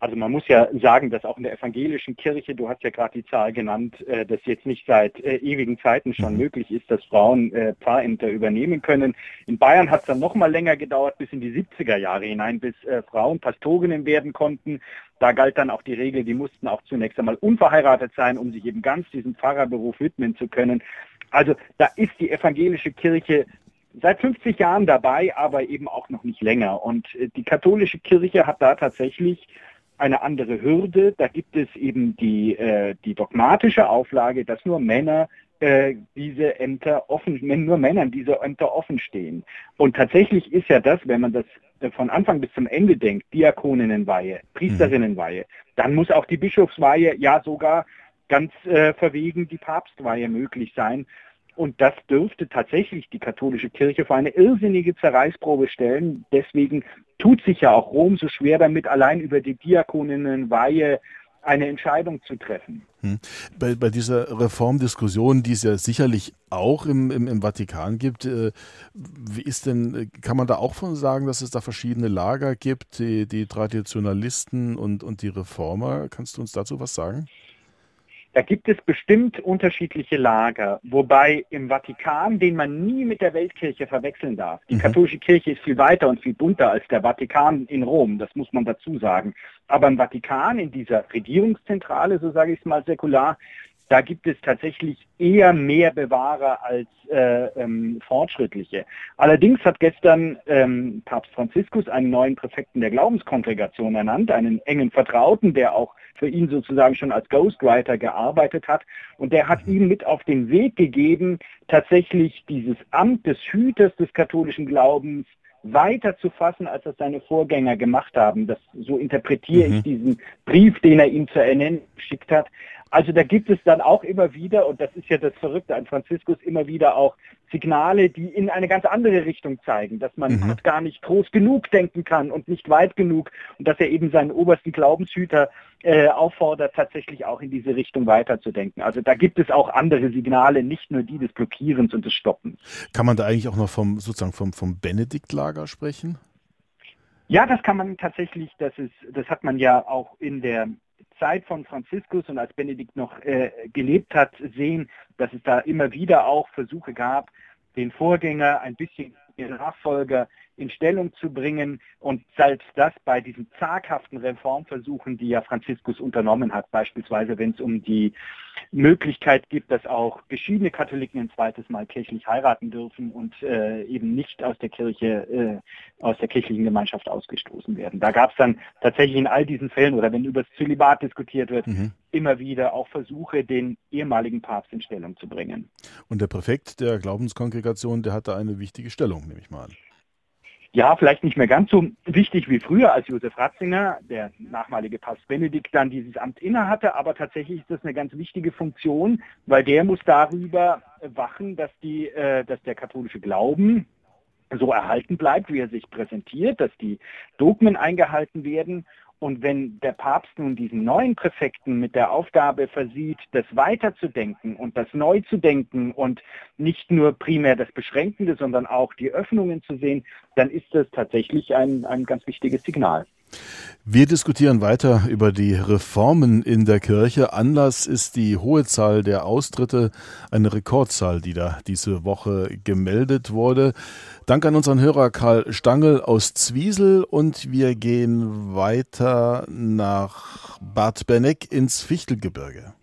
Also man muss ja sagen, dass auch in der evangelischen Kirche, du hast ja gerade die Zahl genannt, äh, dass jetzt nicht seit äh, ewigen Zeiten schon mhm. möglich ist, dass Frauen äh, Pfarrämter übernehmen können. In Bayern hat es dann noch mal länger gedauert, bis in die 70er Jahre hinein, bis äh, Frauen Pastorinnen werden konnten. Da galt dann auch die Regel, die mussten auch zunächst einmal unverheiratet sein, um sich eben ganz diesem Pfarrerberuf widmen zu können. Also da ist die evangelische Kirche seit 50 Jahren dabei, aber eben auch noch nicht länger. Und äh, die katholische Kirche hat da tatsächlich eine andere Hürde. Da gibt es eben die, äh, die dogmatische Auflage, dass nur Männer äh, diese Ämter offen, nur Männern diese Ämter offen stehen. Und tatsächlich ist ja das, wenn man das äh, von Anfang bis zum Ende denkt, Diakoninnenweihe, Priesterinnenweihe, dann muss auch die Bischofsweihe, ja sogar ganz äh, verwegen die Papstweihe möglich sein. Und das dürfte tatsächlich die katholische Kirche vor eine irrsinnige Zerreißprobe stellen. Deswegen tut sich ja auch Rom so schwer damit, allein über die Diakoninnenweihe eine Entscheidung zu treffen. Hm. Bei, bei, dieser Reformdiskussion, die es ja sicherlich auch im, im, im, Vatikan gibt, äh, wie ist denn, kann man da auch von sagen, dass es da verschiedene Lager gibt, die, die Traditionalisten und, und die Reformer? Kannst du uns dazu was sagen? Da gibt es bestimmt unterschiedliche Lager, wobei im Vatikan, den man nie mit der Weltkirche verwechseln darf. Die mhm. katholische Kirche ist viel weiter und viel bunter als der Vatikan in Rom, das muss man dazu sagen. Aber im Vatikan, in dieser Regierungszentrale, so sage ich es mal säkular, da gibt es tatsächlich eher mehr Bewahrer als äh, ähm, Fortschrittliche. Allerdings hat gestern ähm, Papst Franziskus einen neuen Präfekten der Glaubenskongregation ernannt, einen engen Vertrauten, der auch für ihn sozusagen schon als Ghostwriter gearbeitet hat. Und der hat ihm mit auf den Weg gegeben, tatsächlich dieses Amt des Hüters des katholischen Glaubens weiter zu fassen, als das seine Vorgänger gemacht haben. Das, so interpretiere mhm. ich diesen Brief, den er ihm zur Ernennung geschickt hat. Also da gibt es dann auch immer wieder, und das ist ja das Verrückte an Franziskus, immer wieder auch Signale, die in eine ganz andere Richtung zeigen, dass man mhm. gar nicht groß genug denken kann und nicht weit genug und dass er eben seinen obersten Glaubenshüter äh, auffordert, tatsächlich auch in diese Richtung weiterzudenken. Also da gibt es auch andere Signale, nicht nur die des Blockierens und des Stoppens. Kann man da eigentlich auch noch vom sozusagen vom, vom Benediktlager sprechen? Ja, das kann man tatsächlich, das ist, das hat man ja auch in der Zeit von Franziskus und als Benedikt noch äh, gelebt hat, sehen, dass es da immer wieder auch Versuche gab, den Vorgänger ein bisschen den Nachfolger in Stellung zu bringen und selbst das bei diesen zaghaften Reformversuchen, die ja Franziskus unternommen hat, beispielsweise wenn es um die Möglichkeit gibt, dass auch geschiedene Katholiken ein zweites Mal kirchlich heiraten dürfen und äh, eben nicht aus der Kirche, äh, aus der kirchlichen Gemeinschaft ausgestoßen werden. Da gab es dann tatsächlich in all diesen Fällen oder wenn über das Zölibat diskutiert wird, mhm. Immer wieder auch Versuche, den ehemaligen Papst in Stellung zu bringen. Und der Präfekt der Glaubenskongregation, der hatte eine wichtige Stellung, nehme ich mal an. Ja, vielleicht nicht mehr ganz so wichtig wie früher, als Josef Ratzinger, der nachmalige Papst Benedikt, dann dieses Amt innehatte, aber tatsächlich ist das eine ganz wichtige Funktion, weil der muss darüber wachen, dass die, äh, dass der katholische Glauben so erhalten bleibt, wie er sich präsentiert, dass die Dogmen eingehalten werden und wenn der Papst nun diesen neuen Präfekten mit der Aufgabe versieht, das weiterzudenken und das neu zu denken und nicht nur primär das Beschränkende, sondern auch die Öffnungen zu sehen, dann ist das tatsächlich ein, ein ganz wichtiges Signal. Wir diskutieren weiter über die Reformen in der Kirche. Anlass ist die hohe Zahl der Austritte, eine Rekordzahl, die da diese Woche gemeldet wurde. Dank an unseren Hörer Karl Stangl aus Zwiesel und wir gehen weiter nach Bad Berneck ins Fichtelgebirge.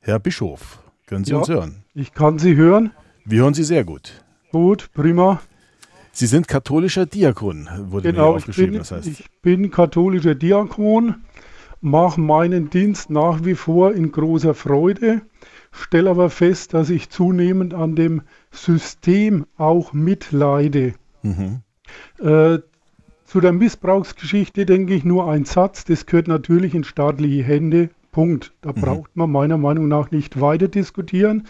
Herr Bischof, können Sie ja, uns hören? Ich kann Sie hören. Wir hören Sie sehr gut. Gut, prima. Sie sind katholischer Diakon, wurde genau, mir aufgeschrieben. Bin, das heißt. Ich bin katholischer Diakon, mache meinen Dienst nach wie vor in großer Freude, stelle aber fest, dass ich zunehmend an dem System auch mitleide. Mhm. Äh, zu der Missbrauchsgeschichte denke ich nur ein Satz, das gehört natürlich in staatliche Hände. Punkt. Da mhm. braucht man meiner Meinung nach nicht weiter diskutieren.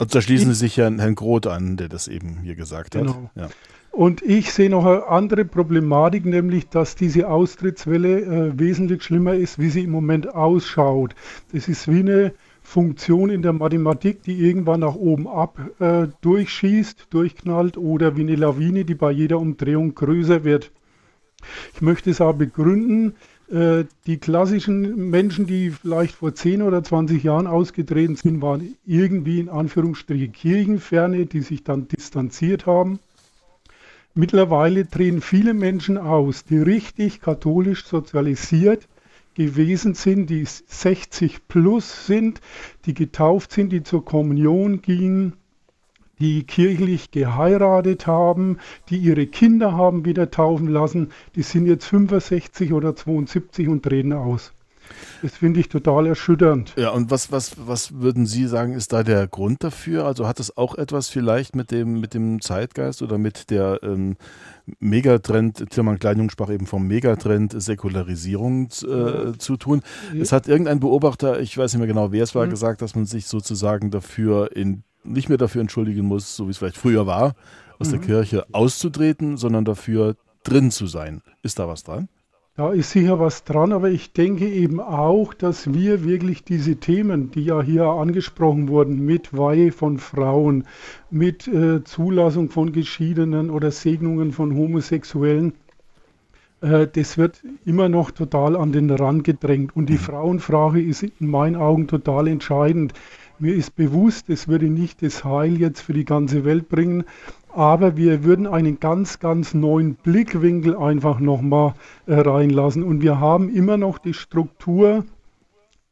Also da schließen Sie sich ja Herrn Groth an, der das eben hier gesagt genau. hat. Ja. Und ich sehe noch eine andere Problematik, nämlich dass diese Austrittswelle äh, wesentlich schlimmer ist, wie sie im Moment ausschaut. Das ist wie eine Funktion in der Mathematik, die irgendwann nach oben ab äh, durchschießt, durchknallt oder wie eine Lawine, die bei jeder Umdrehung größer wird. Ich möchte es auch begründen. Äh, die klassischen Menschen, die vielleicht vor 10 oder 20 Jahren ausgetreten sind, waren irgendwie in Anführungsstrichen Kirchenferne, die sich dann distanziert haben. Mittlerweile drehen viele Menschen aus, die richtig katholisch sozialisiert gewesen sind, die 60 plus sind, die getauft sind, die zur Kommunion gingen, die kirchlich geheiratet haben, die ihre Kinder haben wieder taufen lassen, die sind jetzt 65 oder 72 und drehen aus. Das finde ich total erschütternd. Ja, und was, was, was würden Sie sagen, ist da der Grund dafür? Also hat es auch etwas vielleicht mit dem, mit dem Zeitgeist oder mit der ähm, Megatrend, Tilman Kleinjung sprach eben vom Megatrend Säkularisierung äh, zu tun. Ja. Es hat irgendein Beobachter, ich weiß nicht mehr genau, wer es war, mhm. gesagt, dass man sich sozusagen dafür in, nicht mehr dafür entschuldigen muss, so wie es vielleicht früher war, aus mhm. der Kirche auszutreten, sondern dafür drin zu sein. Ist da was dran? Da ist sicher was dran, aber ich denke eben auch, dass wir wirklich diese Themen, die ja hier angesprochen wurden, mit Weihe von Frauen, mit äh, Zulassung von Geschiedenen oder Segnungen von Homosexuellen, äh, das wird immer noch total an den Rand gedrängt. Und die mhm. Frauenfrage ist in meinen Augen total entscheidend. Mir ist bewusst, es würde nicht das Heil jetzt für die ganze Welt bringen, aber wir würden einen ganz, ganz neuen Blickwinkel einfach nochmal äh, reinlassen. Und wir haben immer noch die Struktur,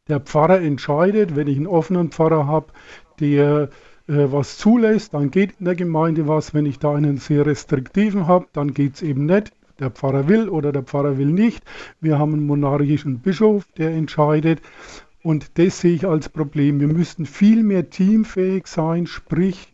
der Pfarrer entscheidet, wenn ich einen offenen Pfarrer habe, der äh, was zulässt, dann geht in der Gemeinde was. Wenn ich da einen sehr restriktiven habe, dann geht es eben nicht. Der Pfarrer will oder der Pfarrer will nicht. Wir haben einen monarchischen Bischof, der entscheidet. Und das sehe ich als Problem. Wir müssten viel mehr teamfähig sein, sprich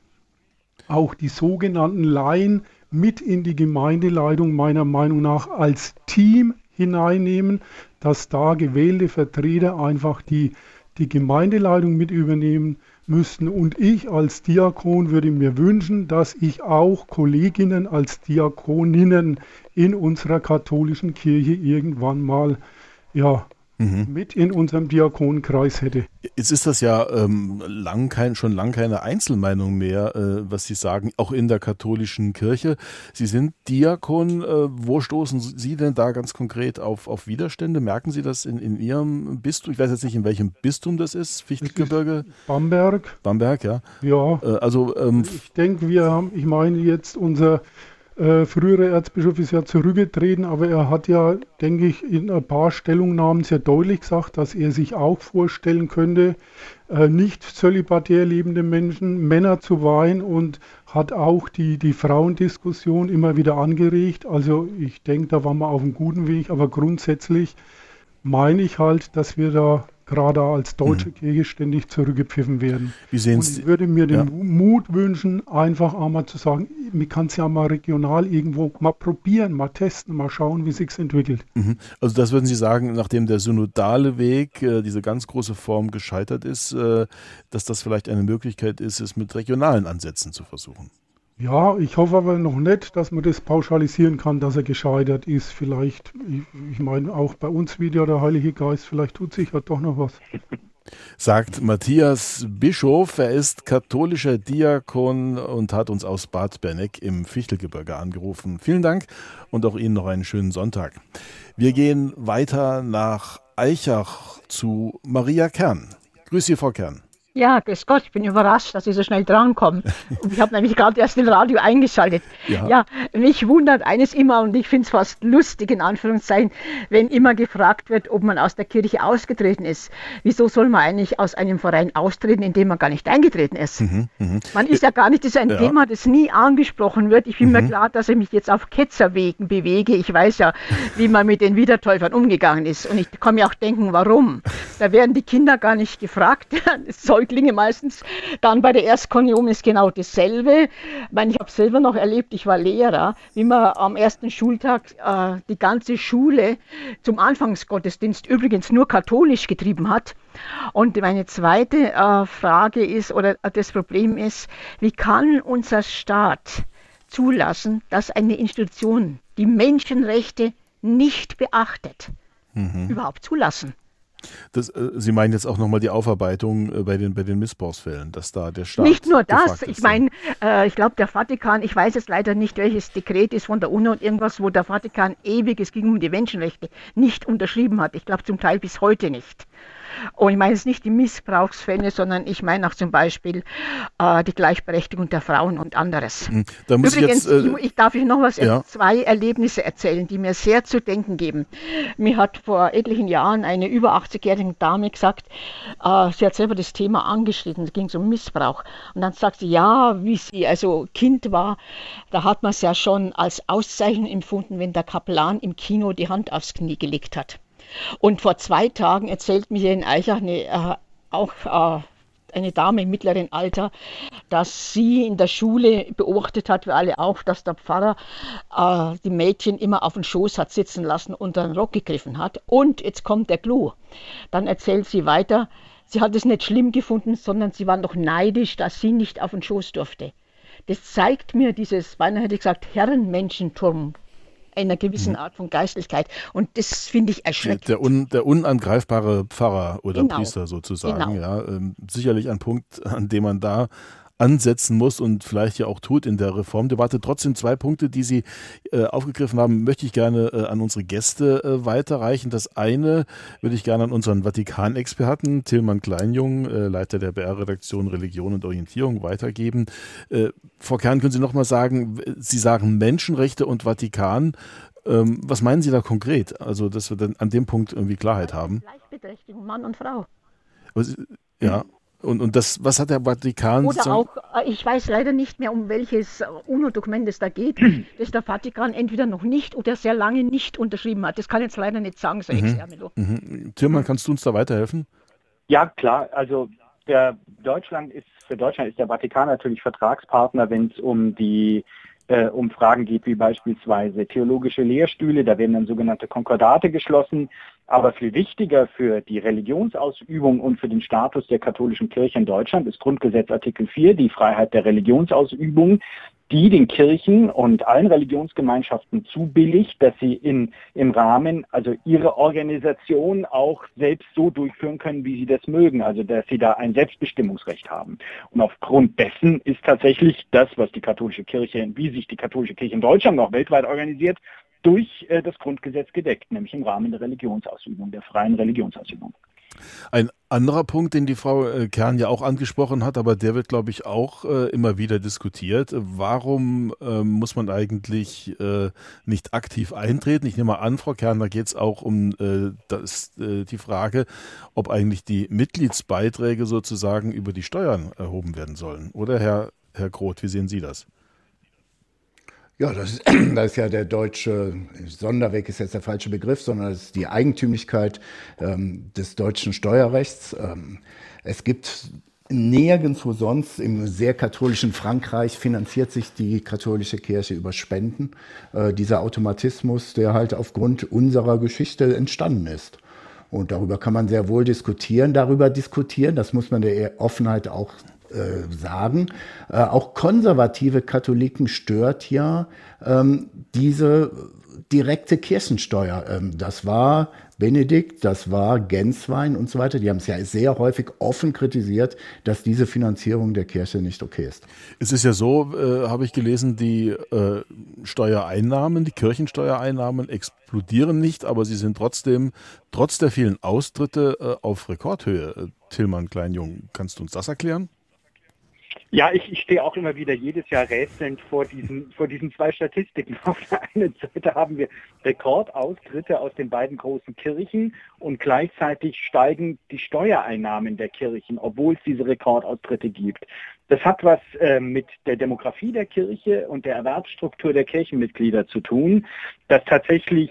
auch die sogenannten Laien mit in die Gemeindeleitung meiner Meinung nach als Team hineinnehmen, dass da gewählte Vertreter einfach die, die Gemeindeleitung mit übernehmen müssten. Und ich als Diakon würde mir wünschen, dass ich auch Kolleginnen als Diakoninnen in unserer katholischen Kirche irgendwann mal ja, mhm. mit in unserem Diakonenkreis hätte. Jetzt ist das ja ähm, lang kein, schon lang keine Einzelmeinung mehr, äh, was Sie sagen, auch in der katholischen Kirche. Sie sind Diakon. Äh, wo stoßen Sie denn da ganz konkret auf, auf Widerstände? Merken Sie das in, in Ihrem Bistum? Ich weiß jetzt nicht, in welchem Bistum das ist, Fichtelgebirge? Bamberg. Bamberg, ja. Ja. Äh, also, ähm, ich denke, wir haben, ich meine jetzt unser äh, frühere Erzbischof ist ja zurückgetreten, aber er hat ja, denke ich, in ein paar Stellungnahmen sehr deutlich gesagt, dass er sich auch vorstellen könnte, äh, nicht zölibatär lebende Menschen, Männer zu weihen und hat auch die, die Frauendiskussion immer wieder angeregt. Also ich denke, da waren wir auf einem guten Weg, aber grundsätzlich meine ich halt, dass wir da gerade als deutsche mhm. Kirche ständig zurückgepfiffen werden. Wie sehen Sie? Und ich würde mir den ja. Mut wünschen, einfach einmal zu sagen, man kann es ja mal regional irgendwo mal probieren, mal testen, mal schauen, wie sich entwickelt. Mhm. Also das würden Sie sagen, nachdem der synodale Weg, äh, diese ganz große Form gescheitert ist, äh, dass das vielleicht eine Möglichkeit ist, es mit regionalen Ansätzen zu versuchen. Ja, ich hoffe aber noch nicht, dass man das pauschalisieren kann, dass er gescheitert ist. Vielleicht, ich, ich meine, auch bei uns wieder der Heilige Geist, vielleicht tut sich ja doch noch was. Sagt Matthias Bischof, er ist katholischer Diakon und hat uns aus Bad Berneck im Fichtelgebirge angerufen. Vielen Dank und auch Ihnen noch einen schönen Sonntag. Wir gehen weiter nach Eichach zu Maria Kern. Grüß Sie, Frau Kern. Ja, grüß Gott, ich bin überrascht, dass Sie so schnell drankommen. ich habe nämlich gerade erst den Radio eingeschaltet. Ja. ja. mich wundert eines immer und ich finde es fast lustig, in Anführungszeichen, wenn immer gefragt wird, ob man aus der Kirche ausgetreten ist. Wieso soll man eigentlich aus einem Verein austreten, in dem man gar nicht eingetreten ist? Mhm, mh. Man ist ja gar nicht, das ist ein ja. Thema, das nie angesprochen wird. Ich bin mhm. mir klar, dass ich mich jetzt auf Ketzerwegen bewege. Ich weiß ja, wie man mit den Wiedertäufern umgegangen ist. Und ich kann mir auch denken, warum. Da werden die Kinder gar nicht gefragt. Es soll Säuglinge meistens. Dann bei der Erstkommunion ist genau dasselbe. Ich, meine, ich habe selber noch erlebt, ich war Lehrer, wie man am ersten Schultag äh, die ganze Schule zum Anfangsgottesdienst übrigens nur katholisch getrieben hat. Und meine zweite äh, Frage ist, oder das Problem ist, wie kann unser Staat zulassen, dass eine Institution die Menschenrechte nicht beachtet? Mhm. Überhaupt zulassen. Das, äh, Sie meinen jetzt auch nochmal die Aufarbeitung äh, bei, den, bei den Missbrauchsfällen, dass da der Staat. Nicht nur das, ich meine, äh, ich glaube, der Vatikan, ich weiß jetzt leider nicht, welches Dekret ist von der UNO und irgendwas, wo der Vatikan ewig, es ging um die Menschenrechte, nicht unterschrieben hat. Ich glaube zum Teil bis heute nicht. Und ich meine jetzt nicht die Missbrauchsfälle, sondern ich meine auch zum Beispiel äh, die Gleichberechtigung der Frauen und anderes. Hm, Übrigens, ich, jetzt, äh, ich, ich, darf ich noch was, ja. zwei Erlebnisse erzählen, die mir sehr zu denken geben. Mir hat vor etlichen Jahren eine über 80-jährige Dame gesagt, äh, sie hat selber das Thema angeschnitten, es ging um Missbrauch. Und dann sagt sie, ja, wie sie also Kind war, da hat man es ja schon als Auszeichnung empfunden, wenn der Kaplan im Kino die Hand aufs Knie gelegt hat. Und vor zwei Tagen erzählt mir in Eichach eine, äh, auch äh, eine Dame im mittleren Alter, dass sie in der Schule beobachtet hat, wir alle auch, dass der Pfarrer äh, die Mädchen immer auf den Schoß hat sitzen lassen und den Rock gegriffen hat. Und jetzt kommt der Clou. Dann erzählt sie weiter, sie hat es nicht schlimm gefunden, sondern sie war noch neidisch, dass sie nicht auf den Schoß durfte. Das zeigt mir dieses, beinahe hätte ich gesagt, Herrenmenschenturm einer gewissen mhm. Art von Geistlichkeit. Und das finde ich erschreckend. Der, un, der, unangreifbare Pfarrer oder genau. Priester sozusagen. Genau. Ja, ähm, sicherlich ein Punkt, an dem man da ansetzen muss und vielleicht ja auch tut in der Reformdebatte. Trotzdem zwei Punkte, die Sie äh, aufgegriffen haben, möchte ich gerne äh, an unsere Gäste äh, weiterreichen. Das eine würde ich gerne an unseren Vatikanexperten Tilman Kleinjung, äh, Leiter der BR-Redaktion Religion und Orientierung, weitergeben. Äh, Frau Kern, können Sie noch mal sagen, Sie sagen Menschenrechte und Vatikan. Ähm, was meinen Sie da konkret? Also, dass wir dann an dem Punkt irgendwie Klarheit haben. Gleichberechtigung, Mann und Frau. Was, ja. Und, und das, was hat der Vatikan? Oder auch, äh, ich weiß leider nicht mehr, um welches UNO-Dokument es da geht, das der Vatikan entweder noch nicht oder sehr lange nicht unterschrieben hat. Das kann ich jetzt leider nicht sagen, so mhm. mhm. Thürmann, kannst du uns da weiterhelfen? Ja, klar. Also der Deutschland ist, für Deutschland ist der Vatikan natürlich Vertragspartner, wenn es um die äh, um Fragen geht wie beispielsweise theologische Lehrstühle. Da werden dann sogenannte Konkordate geschlossen. Aber viel wichtiger für die Religionsausübung und für den Status der katholischen Kirche in Deutschland ist Grundgesetz Artikel 4, die Freiheit der Religionsausübung, die den Kirchen und allen Religionsgemeinschaften zubilligt, dass sie in, im Rahmen, also ihre Organisation auch selbst so durchführen können, wie sie das mögen, also dass sie da ein Selbstbestimmungsrecht haben. Und aufgrund dessen ist tatsächlich das, was die katholische Kirche, wie sich die katholische Kirche in Deutschland noch weltweit organisiert, durch äh, das Grundgesetz gedeckt, nämlich im Rahmen der Religionsausübung, der freien Religionsausübung. Ein anderer Punkt, den die Frau äh, Kern ja auch angesprochen hat, aber der wird, glaube ich, auch äh, immer wieder diskutiert. Warum äh, muss man eigentlich nicht aktiv eintreten? Ich nehme mal an, Frau Kern, da geht es auch um das, die Frage, ob eigentlich die Mitgliedsbeiträge sozusagen über die Steuern erhoben werden sollen. Oder Herr, Herr Groth, wie sehen Sie das? Ja, das ist, das ist ja der deutsche Sonderweg ist jetzt der falsche Begriff, sondern es ist die Eigentümlichkeit ähm, des deutschen Steuerrechts. Ähm, es gibt nirgendwo sonst im sehr katholischen Frankreich finanziert sich die katholische Kirche über Spenden. Äh, dieser Automatismus, der halt aufgrund unserer Geschichte entstanden ist. Und darüber kann man sehr wohl diskutieren, darüber diskutieren. Das muss man der Offenheit auch äh, sagen. Äh, auch konservative Katholiken stört ja ähm, diese direkte Kirchensteuer. Ähm, das war Benedikt, das war Genswein und so weiter. Die haben es ja sehr häufig offen kritisiert, dass diese Finanzierung der Kirche nicht okay ist. Es ist ja so, äh, habe ich gelesen, die äh, Steuereinnahmen, die Kirchensteuereinnahmen explodieren nicht, aber sie sind trotzdem, trotz der vielen Austritte, äh, auf Rekordhöhe. Äh, Tillmann Kleinjung, kannst du uns das erklären? Ja, ich, ich stehe auch immer wieder jedes Jahr rätselnd vor diesen, vor diesen zwei Statistiken. Auf der einen Seite haben wir Rekordaustritte aus den beiden großen Kirchen und gleichzeitig steigen die Steuereinnahmen der Kirchen, obwohl es diese Rekordaustritte gibt. Das hat was äh, mit der Demografie der Kirche und der Erwerbsstruktur der Kirchenmitglieder zu tun, dass tatsächlich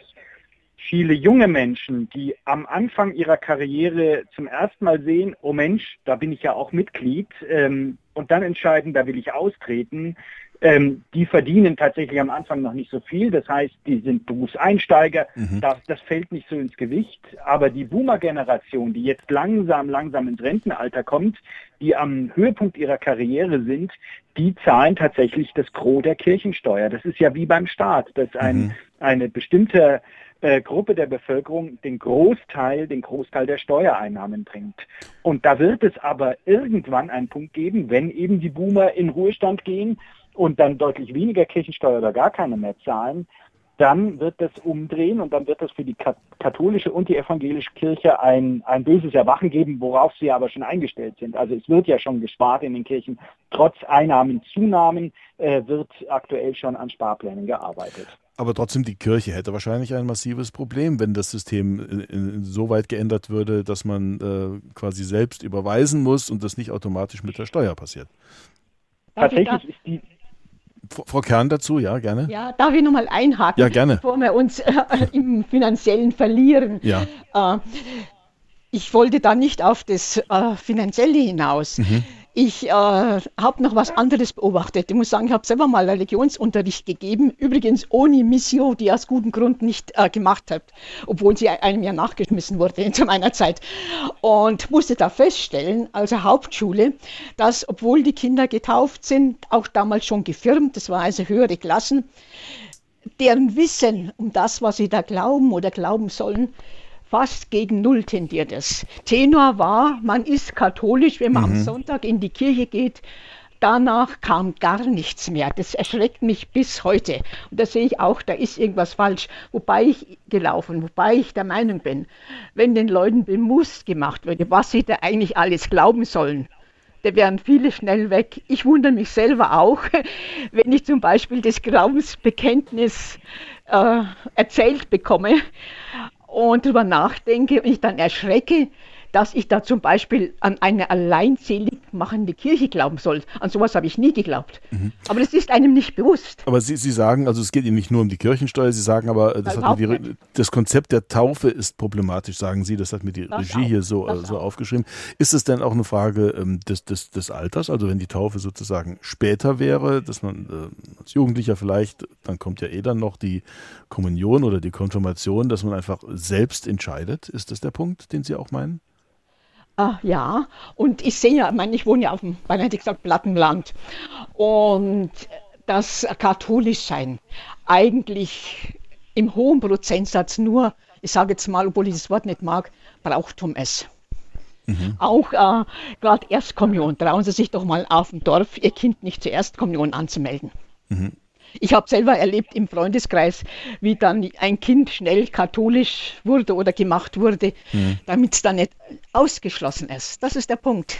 viele junge Menschen, die am Anfang ihrer Karriere zum ersten Mal sehen, oh Mensch, da bin ich ja auch Mitglied, ähm, und dann entscheiden, da will ich austreten, ähm, die verdienen tatsächlich am Anfang noch nicht so viel. Das heißt, die sind Berufseinsteiger. Mhm. Das, das fällt nicht so ins Gewicht. Aber die Boomer-Generation, die jetzt langsam, langsam ins Rentenalter kommt, die am Höhepunkt ihrer Karriere sind, die zahlen tatsächlich das Gros der Kirchensteuer. Das ist ja wie beim Staat, dass ein, mhm. eine bestimmte äh, Gruppe der Bevölkerung den Großteil, den Großteil der Steuereinnahmen bringt. Und da wird es aber irgendwann einen Punkt geben, wenn eben die Boomer in Ruhestand gehen und dann deutlich weniger Kirchensteuer oder gar keine mehr zahlen, dann wird das umdrehen und dann wird es für die katholische und die evangelische Kirche ein, ein böses Erwachen geben, worauf sie aber schon eingestellt sind. Also es wird ja schon gespart in den Kirchen. Trotz Einnahmenzunahmen äh, wird aktuell schon an Sparplänen gearbeitet. Aber trotzdem, die Kirche hätte wahrscheinlich ein massives Problem, wenn das System so weit geändert würde, dass man äh, quasi selbst überweisen muss und das nicht automatisch mit der Steuer passiert. Tatsächlich ist die, Frau Kern dazu, ja, gerne. Ja, darf ich nochmal einhaken, ja, gerne. bevor wir uns äh, im Finanziellen verlieren. Ja. Äh, ich wollte da nicht auf das äh, Finanzielle hinaus. Mhm. Ich äh, habe noch was anderes beobachtet. Ich muss sagen, ich habe selber mal Religionsunterricht gegeben, übrigens ohne Missio, die aus gutem Grund nicht äh, gemacht hat, obwohl sie einem ja nachgeschmissen wurde zu meiner Zeit. Und musste da feststellen, also Hauptschule, dass obwohl die Kinder getauft sind, auch damals schon gefirmt, das war also höhere Klassen, deren Wissen um das, was sie da glauben oder glauben sollen, fast gegen Null tendiert es. Tenor war, man ist katholisch, wenn man mhm. am Sonntag in die Kirche geht, danach kam gar nichts mehr. Das erschreckt mich bis heute. Und da sehe ich auch, da ist irgendwas falsch. Wobei ich gelaufen, wobei ich der Meinung bin, wenn den Leuten bewusst gemacht würde, was sie da eigentlich alles glauben sollen, da wären viele schnell weg. Ich wundere mich selber auch, wenn ich zum Beispiel das Glaubensbekenntnis äh, erzählt bekomme und darüber nachdenke und ich dann erschrecke, dass ich da zum Beispiel an eine alleinselig machende Kirche glauben soll. An sowas habe ich nie geglaubt. Mhm. Aber das ist einem nicht bewusst. Aber Sie, Sie sagen, also es geht Ihnen nicht nur um die Kirchensteuer, Sie sagen aber, das, die, das Konzept der Taufe ist problematisch, sagen Sie. Das hat mir die das Regie auch. hier so, so aufgeschrieben. Ist es denn auch eine Frage ähm, des, des, des Alters? Also wenn die Taufe sozusagen später wäre, dass man äh, als Jugendlicher vielleicht, dann kommt ja eh dann noch die Kommunion oder die Konfirmation, dass man einfach selbst entscheidet. Ist das der Punkt, den Sie auch meinen? Ah, ja, und ich sehe ja, ich meine, ich wohne ja auf dem, beinahe hätte ich gesagt, Plattenland. Und das Katholischsein eigentlich im hohen Prozentsatz nur, ich sage jetzt mal, obwohl ich das Wort nicht mag, Brauchtum ist. Mhm. Auch äh, gerade Erstkommunion. Trauen Sie sich doch mal auf dem Dorf, Ihr Kind nicht zur Erstkommunion anzumelden. Mhm. Ich habe selber erlebt im Freundeskreis, wie dann ein Kind schnell katholisch wurde oder gemacht wurde, mhm. damit es dann nicht ausgeschlossen ist. Das ist der Punkt.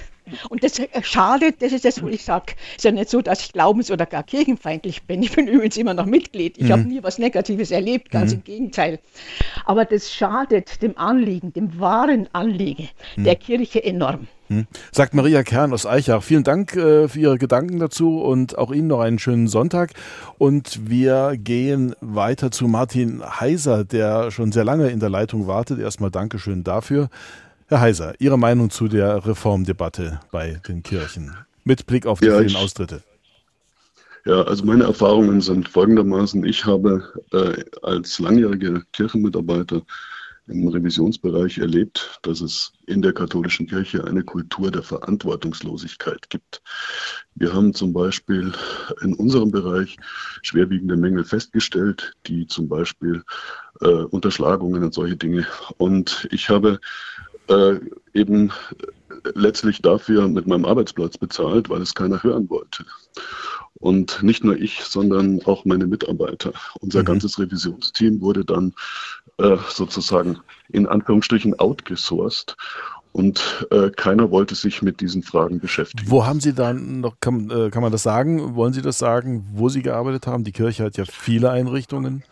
Und das schadet, das ist das, was ich sage. Es ist ja nicht so, dass ich glaubens- oder gar kirchenfeindlich bin. Ich bin übrigens immer noch Mitglied. Ich mhm. habe nie was Negatives erlebt, ganz mhm. im Gegenteil. Aber das schadet dem Anliegen, dem wahren Anliegen mhm. der Kirche enorm. Hm. Sagt Maria Kern aus Eichach. Vielen Dank äh, für Ihre Gedanken dazu und auch Ihnen noch einen schönen Sonntag. Und wir gehen weiter zu Martin Heiser, der schon sehr lange in der Leitung wartet. Erstmal Dankeschön dafür. Herr Heiser, Ihre Meinung zu der Reformdebatte bei den Kirchen mit Blick auf die ja, vielen Austritte. Ja, also meine Erfahrungen sind folgendermaßen. Ich habe äh, als langjähriger Kirchenmitarbeiter im Revisionsbereich erlebt, dass es in der katholischen Kirche eine Kultur der Verantwortungslosigkeit gibt. Wir haben zum Beispiel in unserem Bereich schwerwiegende Mängel festgestellt, die zum Beispiel äh, Unterschlagungen und solche Dinge. Und ich habe äh, eben letztlich dafür mit meinem Arbeitsplatz bezahlt, weil es keiner hören wollte. Und nicht nur ich, sondern auch meine Mitarbeiter. Unser mhm. ganzes Revisionsteam wurde dann äh, sozusagen in Anführungsstrichen outgesourced. Und äh, keiner wollte sich mit diesen Fragen beschäftigen. Wo haben Sie dann noch, kann, äh, kann man das sagen? Wollen Sie das sagen, wo Sie gearbeitet haben? Die Kirche hat ja viele Einrichtungen.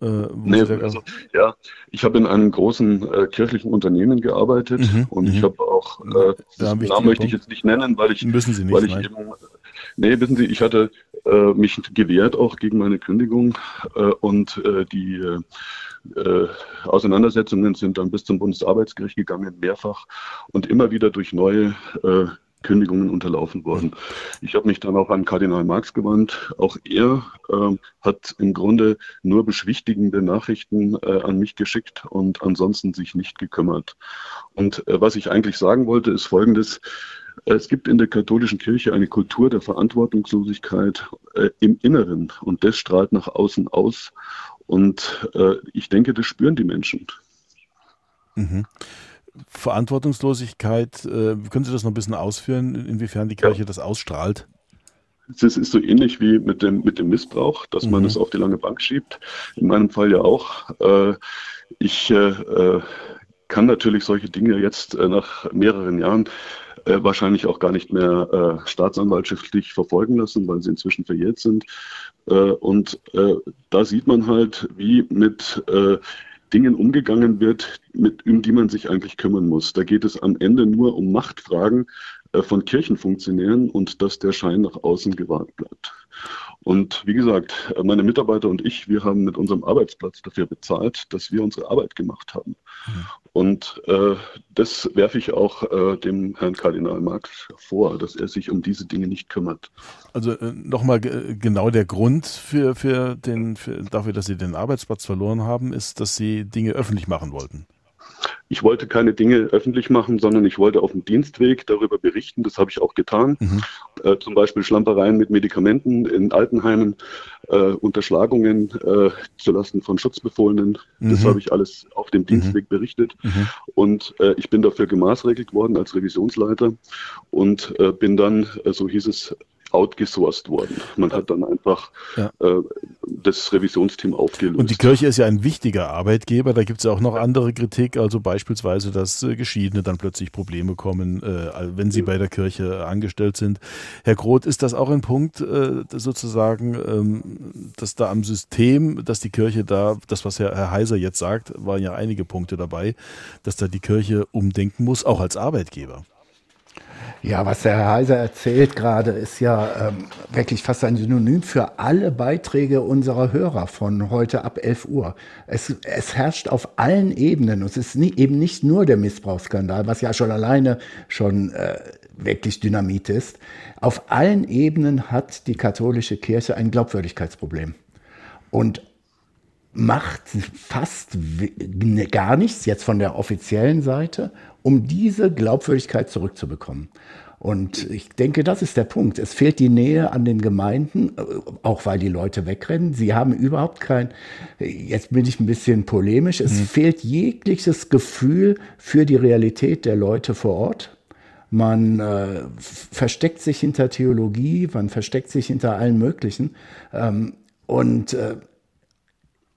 Äh, nee, also, ja, ich habe in einem großen äh, kirchlichen Unternehmen gearbeitet mhm, und ich mhm. habe auch, äh, den Namen möchte ich jetzt nicht nennen, weil ich, Müssen Sie nicht, weil ich nein. eben, nee, wissen Sie, ich hatte äh, mich gewehrt auch gegen meine Kündigung äh, und äh, die äh, Auseinandersetzungen sind dann bis zum Bundesarbeitsgericht gegangen, mehrfach und immer wieder durch neue Kündigungen unterlaufen worden. Ich habe mich dann auch an Kardinal Marx gewandt. Auch er äh, hat im Grunde nur beschwichtigende Nachrichten äh, an mich geschickt und ansonsten sich nicht gekümmert. Und äh, was ich eigentlich sagen wollte, ist Folgendes. Es gibt in der katholischen Kirche eine Kultur der Verantwortungslosigkeit äh, im Inneren und das strahlt nach außen aus. Und äh, ich denke, das spüren die Menschen. Mhm. Verantwortungslosigkeit, äh, können Sie das noch ein bisschen ausführen, inwiefern die Kirche ja. das ausstrahlt? Das ist so ähnlich wie mit dem, mit dem Missbrauch, dass mhm. man es auf die lange Bank schiebt. In meinem Fall ja auch. Äh, ich äh, äh kann natürlich solche Dinge jetzt äh, nach mehreren Jahren äh, wahrscheinlich auch gar nicht mehr staatsanwaltschaftlich verfolgen lassen, weil sie inzwischen verjährt sind. und da sieht man halt, wie mit Dingen umgegangen wird, mit, um die man sich eigentlich kümmern muss. Da geht es am Ende nur um Machtfragen äh, von Kirchenfunktionären und dass der Schein nach außen gewahrt bleibt. Und wie gesagt, meine Mitarbeiter und ich, wir haben mit unserem Arbeitsplatz dafür bezahlt, dass wir unsere Arbeit gemacht haben. Und äh, das werfe ich auch äh, dem Herrn Kardinal Marx vor, dass er sich um diese Dinge nicht kümmert. Also äh, nochmal genau der Grund für, für den, für, dafür, dass Sie den Arbeitsplatz verloren haben, ist, dass Sie Dinge öffentlich machen wollten. Ich wollte keine Dinge öffentlich machen, sondern ich wollte auf dem Dienstweg darüber berichten. Das habe ich auch getan. Mhm. Äh, zum Beispiel Schlampereien mit Medikamenten in Altenheimen. äh, Unterschlagungen äh, zulasten von Schutzbefohlenen. Mhm. Das habe ich alles auf dem Dienstweg mhm. berichtet. Mhm. Und äh, ich bin dafür gemaßregelt worden als Revisionsleiter und äh, bin dann, äh, so hieß es, outgesourced worden. Man hat dann einfach ja. äh, das Revisionsteam aufgelöst. Und die Kirche ist ja ein wichtiger Arbeitgeber. Da gibt es ja auch noch andere Kritik, also beispielsweise, dass äh, Geschiedene dann plötzlich Probleme kommen, äh, wenn sie ja. bei der Kirche angestellt sind. Herr Groth, ist das auch ein Punkt äh, sozusagen, ähm, dass da am System, dass die Kirche da, das was Herr, Herr Heiser jetzt sagt, waren ja einige Punkte dabei, dass da die Kirche umdenken muss, auch als Arbeitgeber? Ja, was der Herr Heiser erzählt gerade, ist ja ähm, wirklich fast ein Synonym für alle Beiträge unserer Hörer von heute ab 11 Uhr. Es, es herrscht auf allen Ebenen. Und es ist nie, eben nicht nur der Missbrauchsskandal, was ja schon alleine schon äh, wirklich Dynamit ist. Auf allen Ebenen hat die katholische Kirche ein Glaubwürdigkeitsproblem. Und macht fast gar nichts jetzt von der offiziellen Seite um diese Glaubwürdigkeit zurückzubekommen. Und ich denke, das ist der Punkt. Es fehlt die Nähe an den Gemeinden, äh, auch weil die Leute wegrennen. Sie haben überhaupt kein, jetzt bin ich ein bisschen polemisch, es mhm. fehlt jegliches Gefühl für die Realität der Leute vor Ort. Man äh, versteckt sich hinter Theologie, man versteckt sich hinter allen Möglichen. Ähm, und äh,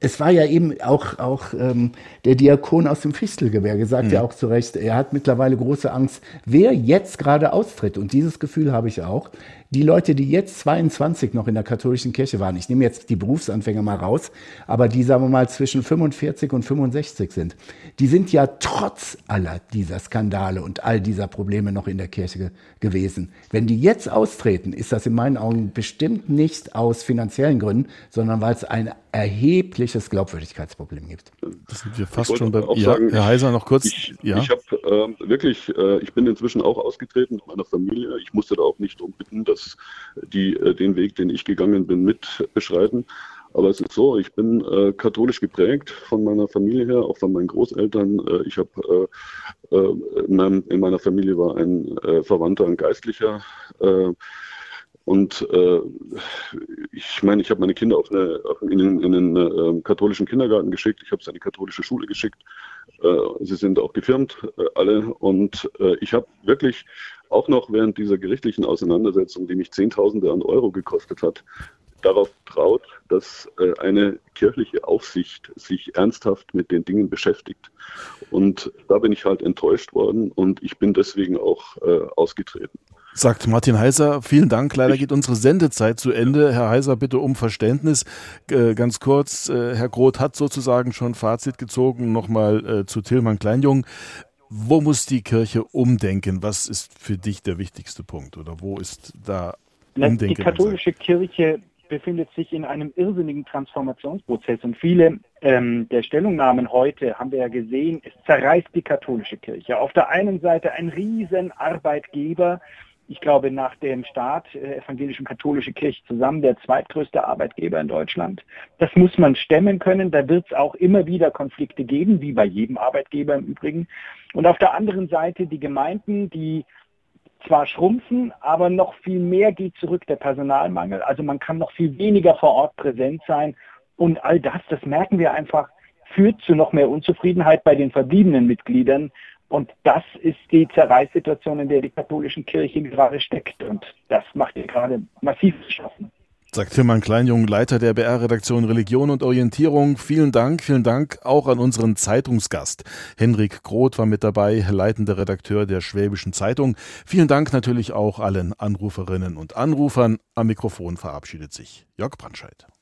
es war ja eben auch, auch ähm, der Diakon aus dem Fichtelgewehr gesagt mhm. ja auch zu Recht, er hat mittlerweile große Angst, wer jetzt gerade austritt. Und dieses Gefühl habe ich auch die Leute, die jetzt 22 noch in der katholischen Kirche waren, ich nehme jetzt die Berufsanfänger mal raus, aber die, sagen wir mal, zwischen 45 und 65 sind, die sind ja trotz aller dieser Skandale und all dieser Probleme noch in der Kirche gewesen. Wenn die jetzt austreten, ist das in meinen Augen bestimmt nicht aus finanziellen Gründen, sondern weil es ein erhebliches Glaubwürdigkeitsproblem gibt. Das sind wir fast schon beim ja, sagen, Herr Heiser noch kurz. Ich, ja. ich habe äh, wirklich, äh, ich bin inzwischen auch ausgetreten mit meiner Familie. Ich musste da auch nicht darum bitten, dass das die äh, den Weg, den ich gegangen bin, mit beschreiten. Aber es ist so, ich bin äh, katholisch geprägt von meiner Familie her, auch von meinen Großeltern. Äh, ich habe äh, äh, in, in, meiner Familie war ein äh, Verwandter, ein Geistlicher. und ich meine, ich habe meine Kinder auf eine, auf in, in, in einen katholischen Kindergarten geschickt. Ich habe sie an die katholische Schule geschickt. sie sind auch gefirmt, alle. Und ich habe wirklich auch noch während dieser gerichtlichen Auseinandersetzung, die mich Zehntausende an Euro gekostet hat, darauf traut, dass äh, eine kirchliche Aufsicht sich ernsthaft mit den Dingen beschäftigt. Und da bin ich halt enttäuscht worden und ich bin deswegen auch äh, ausgetreten. Sagt Martin Heiser, vielen Dank. Leider geht unsere Sendezeit zu Ende. Herr Heiser, bitte um Verständnis. Äh, ganz kurz, Herr Groth hat sozusagen schon Fazit gezogen. Nochmal zu Tillmann Kleinjung. Wo muss die Kirche umdenken? Was ist für dich der wichtigste Punkt oder wo ist da Umdenken? Die katholische Kirche befindet sich in einem irrsinnigen Transformationsprozess und viele ähm, der Stellungnahmen heute haben wir ja gesehen, es zerreißt die katholische Kirche. Auf der einen Seite ein riesen Arbeitgeber, ich glaube, nach dem Staat, äh, evangelische und katholische Kirche zusammen, der zweitgrößte Arbeitgeber in Deutschland. Das muss man stemmen können. Da wird es auch immer wieder Konflikte geben, wie bei jedem Arbeitgeber im Übrigen. Und auf der anderen Seite die Gemeinden, die zwar schrumpfen, aber noch viel mehr geht zurück, der Personalmangel. Also man kann noch viel weniger vor Ort präsent sein. Und all das, das merken wir einfach, führt zu noch mehr Unzufriedenheit bei den verbliebenen Mitgliedern. Und das ist die Zerreißsituation, in der die katholische Kirche gerade steckt. Und das macht ihr gerade massiv zu schaffen. Sagt Tilman Kleinjung, Leiter der BR-Redaktion Religion und Orientierung. Vielen Dank, vielen Dank auch an unseren Zeitungsgast. Henrik Groth war mit dabei, leitender Redakteur der Schwäbischen Zeitung. Vielen Dank natürlich auch allen Anruferinnen und Anrufern. Am Mikrofon verabschiedet sich Jörg Brandscheid.